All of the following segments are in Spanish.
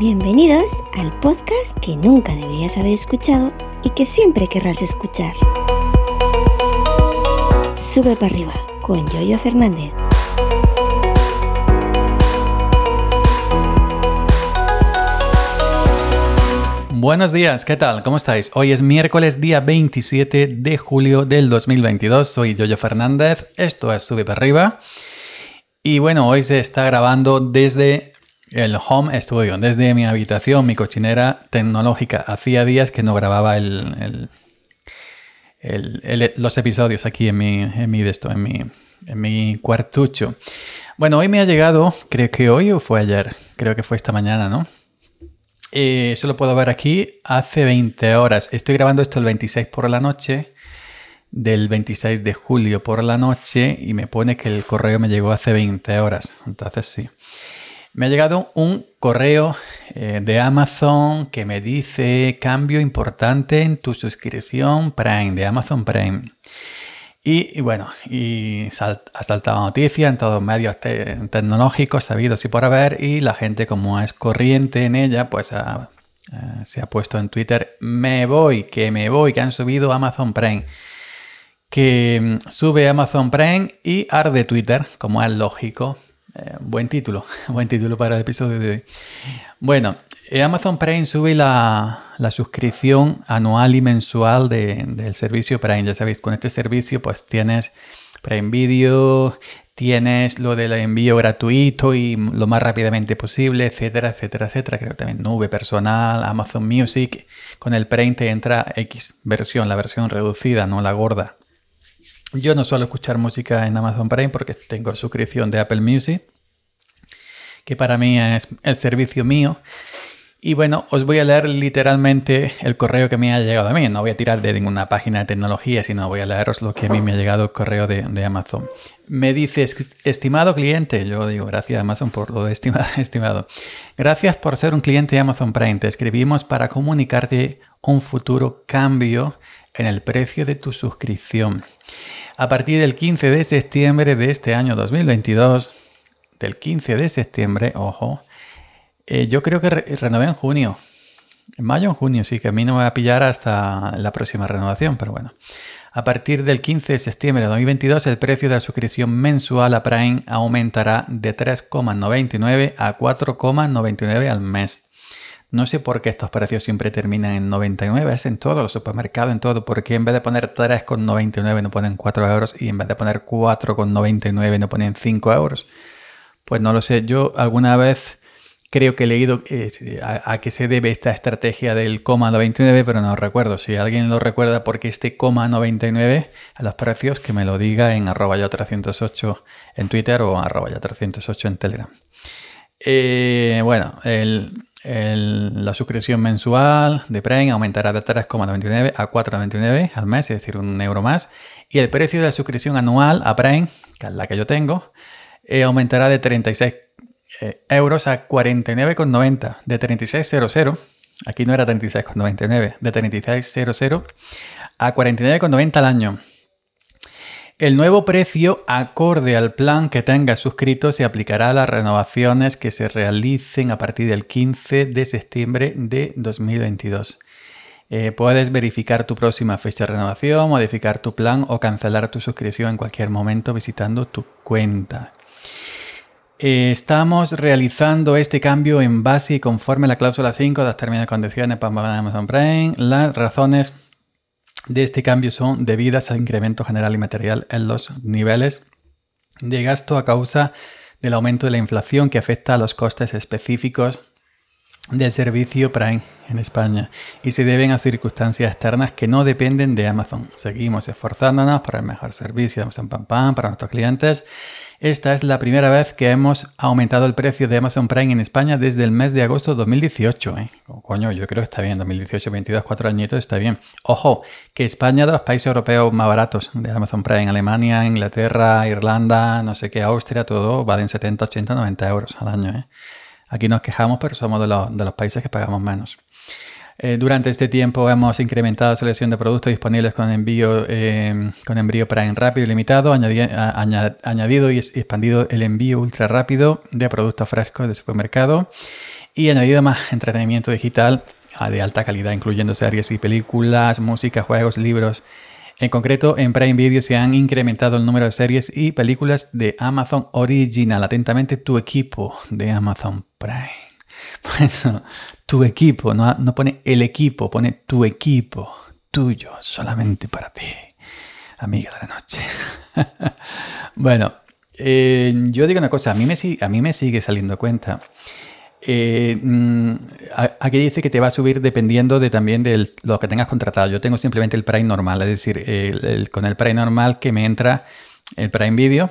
Bienvenidos al podcast que nunca deberías haber escuchado y que siempre querrás escuchar. Sube para arriba con Yoyo Fernández. Buenos días, ¿qué tal? ¿Cómo estáis? Hoy es miércoles día 27 de julio del 2022. Soy Yoyo Fernández, esto es Sube para arriba. Y bueno, hoy se está grabando desde el home studio, desde mi habitación, mi cochinera tecnológica. Hacía días que no grababa el, los episodios aquí en mi, en mi, mi, en mi cuartucho. Bueno, hoy me ha llegado, creo que hoy o fue ayer, creo que fue esta mañana, ¿no? Eh, eso lo puedo ver aquí hace 20 horas. Estoy grabando esto el 26 por la noche, del 26 de julio por la noche, y me pone que el correo me llegó hace 20 horas. Entonces sí. Me ha llegado un correo eh, de Amazon que me dice cambio importante en tu suscripción Prime, de Amazon Prime. Y, bueno, y ha saltado noticia en todos medios tecnológicos sabidos y por haber, y la gente como es corriente en ella, pues se ha puesto en Twitter, me voy, que me voy, que han subido Amazon Prime. Que mm, sube Amazon Prime y arde Twitter, como es lógico. Eh, buen título, buen título para el episodio de hoy. Bueno, eh, Amazon Prime sube la, suscripción anual y mensual del servicio Prime. Ya sabéis, con este servicio pues tienes Prime Video, tienes lo del envío gratuito y lo más rápidamente posible, etcétera, etcétera, etcétera. Creo también nube personal, Amazon Music. Con el Prime te entra X versión, la versión reducida, no la gorda. Yo no suelo escuchar música en Amazon Prime porque tengo suscripción de Apple Music, que para mí es el servicio mío. Y bueno, os voy a leer literalmente el correo que me ha llegado a mí. No voy a tirar de ninguna página de tecnología, sino voy a leeros lo que a mí me ha llegado el correo de, Amazon. Me dice, estimado cliente, yo digo, gracias Amazon por lo estimado, estimado. Gracias por ser un cliente de Amazon Prime. Te escribimos para comunicarte un futuro cambio en el precio de tu suscripción. A partir del 15 de septiembre de este año 2022, del 15 de septiembre, ojo, eh, yo creo que renové en junio. En mayo o en junio, sí, que a mí no me va a pillar hasta la próxima renovación, pero bueno. A partir del 15 de septiembre de 2022, el precio de la suscripción mensual a Prime aumentará de 3,99 a 4,99 al mes. No sé por qué estos precios siempre terminan en 99, es en todos los supermercados, en todo. porque en vez de poner 3,99 no ponen 4 euros y en vez de poner 4,99 no ponen 5 euros? Pues no lo sé, yo alguna vez creo que he leído a, qué se debe esta estrategia del coma 99, pero no recuerdo. Si alguien lo recuerda porque este coma 99 a los precios, que me lo diga en arroba ya 308 en Twitter o arroba ya 308 en Telegram. Eh, bueno, la suscripción mensual de Prime aumentará de 3,99 a 4,99 al mes, es decir, un euro más. Y el precio de la suscripción anual a Prime, que es la que yo tengo, eh, aumentará de 36 eh, euros a 49,90. De 36,00, aquí no era 36,99, de 36,00 a 49,90 al año. El nuevo precio, acorde al plan que tengas suscrito, se aplicará a las renovaciones que se realicen a partir del 15 de septiembre de 2022. Eh, puedes verificar tu próxima fecha de renovación, modificar tu plan o cancelar tu suscripción en cualquier momento visitando tu cuenta. Eh, estamos realizando este cambio en base y conforme a la cláusula 5 de las términos y condiciones para Amazon Prime. Las razones de este cambio son debidas al incremento general y material en los niveles de gasto a causa del aumento de la inflación que afecta a los costes específicos del servicio Prime en España y se deben a circunstancias externas que no dependen de Amazon. Seguimos esforzándonos para el mejor servicio de Amazon Pam para nuestros clientes esta es la primera vez que hemos aumentado el precio de Amazon Prime en España desde el mes de agosto de 2018. ¿eh? coño, yo creo que está bien. 2018, 22, 4 añitos está bien. Ojo, que España de los países europeos más baratos de Amazon Prime. Alemania, Inglaterra, Irlanda, no sé qué, Austria, todo valen 70, 80, 90 euros al año. ¿eh? Aquí nos quejamos, pero somos de los, de los países que pagamos menos. Eh, durante este tiempo hemos incrementado la selección de productos disponibles con envío, eh, con envío Prime rápido y limitado, añadido y expandido el envío ultra rápido de productos frescos de supermercado y añadido más entretenimiento digital de alta calidad, incluyendo series y películas, música, juegos, libros. En concreto, en Prime Video se han incrementado el número de series y películas de Amazon Original. Atentamente, tu equipo de Amazon Prime. Bueno, tu equipo, no, pone el equipo, pone tu equipo, tuyo, solamente para ti, amiga de la noche. bueno, eh, yo digo una cosa, a mí me, a mí me sigue saliendo cuenta. Eh, mm, aquí dice que te va a subir dependiendo de también de lo que tengas contratado. Yo tengo simplemente el Prime normal, es decir, con el Prime normal que me entra el Prime Video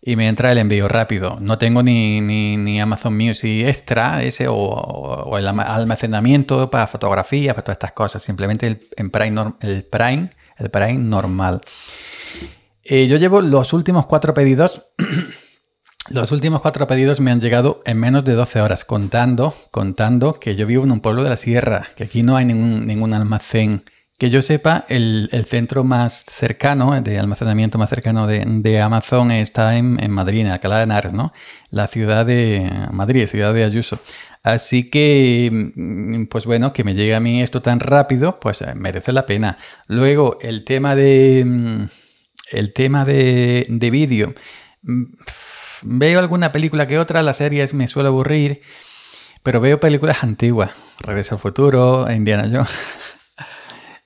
y me entra el envío rápido. No tengo ni, ni, Amazon Music Extra ese o, el almacenamiento para fotografías, para todas estas cosas. Simplemente el, Prime, el Prime, el Prime normal. Eh, yo llevo los últimos cuatro pedidos. los últimos cuatro pedidos me han llegado en menos de 12 horas, contando, contando que yo vivo en un pueblo de la sierra, que aquí no hay ningún, ningún almacén que yo sepa, el, centro más cercano, de almacenamiento más cercano de, Amazon está en, Madrid, en Alcalá de Henares, ¿no? La ciudad de Madrid, ciudad de Ayuso. Así que, mm, pues bueno, que me llegue a mí esto tan rápido, pues eh, merece la pena. Luego, el tema de. Mm, el tema de, de vídeo. Mm, veo alguna película que otra, las series me suele aburrir, pero veo películas antiguas. Regreso al futuro, Indiana Jones.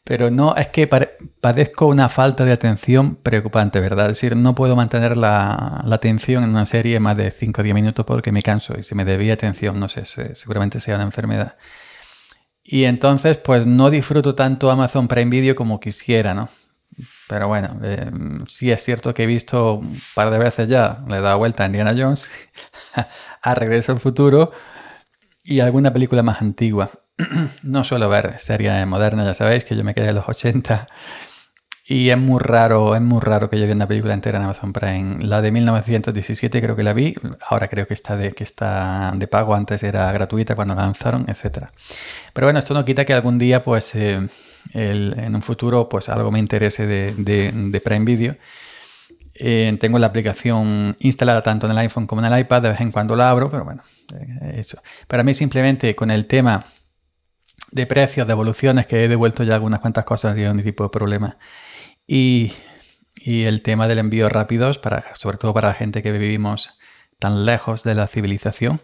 Pero no, es que padezco una falta de atención preocupante, ¿verdad? Es decir, no puedo mantener la, atención en una serie más de 5 o 10 minutos porque me canso y si me debía atención, no sé, seguramente sea una enfermedad. Y entonces, pues no disfruto tanto Amazon Prime Video como quisiera, ¿no? Pero bueno, eh, sí es cierto que he visto un par de veces ya, le he dado vuelta a Indiana Jones, a Regreso al Futuro y alguna película más antigua. no suelo ver series modernas, ya sabéis que yo me quedé en los 80 y es muy raro, es muy raro que yo vea una película entera en Amazon Prime. La de 1917 creo que la vi, ahora creo que está de, que está de pago, antes era gratuita cuando la lanzaron, etc. Pero bueno, esto no quita que algún día, pues, eh, en un futuro, pues algo me interese de, Prime Video. Eh, tengo la aplicación instalada tanto en el iPhone como en el iPad, de vez en cuando la abro, pero bueno, eh, eso. Para mí simplemente con el tema de precios, de evoluciones, que he devuelto ya algunas cuantas cosas y un tipo de problema. Y, el tema del envío rápido, para, sobre todo para la gente que vivimos tan lejos de la civilización,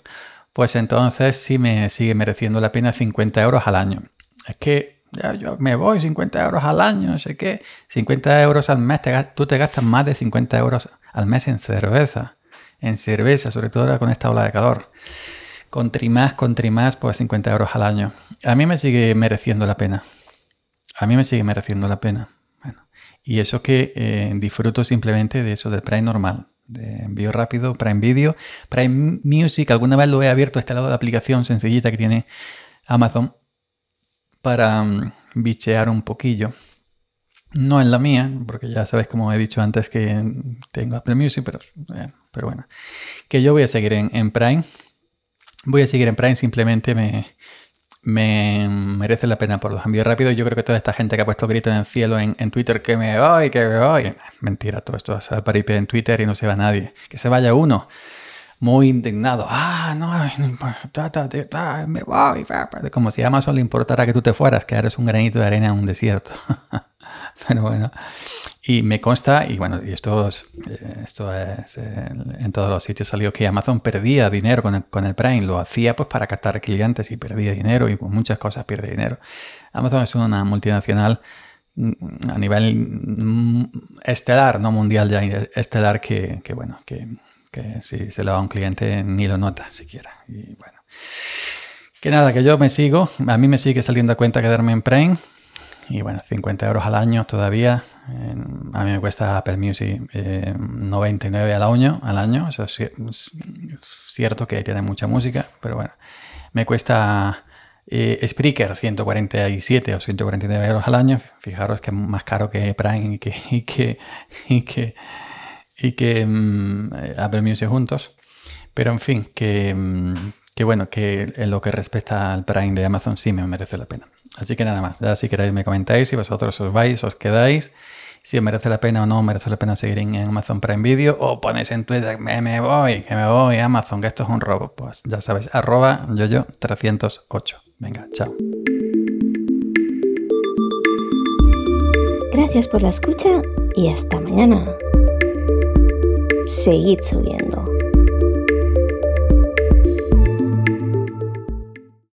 pues entonces sí me sigue mereciendo la pena 50 euros al año. Es que ya yo me voy 50 euros al año, no sé qué. 50 euros al mes, tú te gastas más de 50 euros al mes en cerveza. En cerveza, sobre todo ahora con esta ola de calor. Con Trimás, con Trimás, pues 50 euros al año. A mí me sigue mereciendo la pena. A mí me sigue mereciendo la pena. Y eso que eh, disfruto simplemente de eso del Prime normal, de envío rápido, Prime Video, Prime Music. Alguna vez lo he abierto a este lado de la aplicación sencillita que tiene Amazon para mm, bichear un poquillo. No en la mía, porque ya sabes, como he dicho antes, que tengo Apple Music, pero, eh, pero bueno, que yo voy a seguir en Prime Voy a seguir en Prime, simplemente me, me merece la pena por los envíos rápidos. Yo creo que toda esta gente que ha puesto grito en el cielo en, Twitter que me voy, que me voy. Mentira, todo esto es paripé en Twitter y no se va nadie. Que se vaya uno muy indignado. Ah, no, me voy. Como si a Amazon le importara que tú te fueras, que eres un granito de arena en un desierto. Pero bueno, y me consta, y bueno, y esto es, eh, esto es eh, en todos los sitios salió que Amazon perdía dinero con el, con el Prime, lo hacía pues para captar clientes y perdía dinero y con muchas cosas pierde dinero. Amazon es una multinacional mm, a nivel mm, estelar, no mundial ya, estelar que, que bueno, que, que si se lo va a un cliente ni lo nota siquiera. Y bueno, que nada, que yo me sigo, a mí me sigue saliendo a cuenta quedarme en Prime y bueno, 50 euros al año todavía. a mí me cuesta Apple Music 99 eh, al año, al año. Eso es, cierto que tiene mucha música, pero bueno. Me cuesta eh, Spreaker 147 o 149 euros al año. Fijaros que es más caro que Prime y que, y que, y que mm, Apple juntos. Pero en fin, que, mm, que bueno, que en lo que respecta al Prime de Amazon sí me merece la pena. Así que nada más, ya si queréis me comentáis si vosotros os vais, os quedáis, si os merece la pena o no merece la pena seguir en Amazon Prime Video o ponéis en Twitter, me, me voy, que me voy a Amazon, que esto es un robo. Pues ya sabéis, arroba yoyo308. Venga, chao. Gracias por la escucha y hasta mañana. 随意组言了。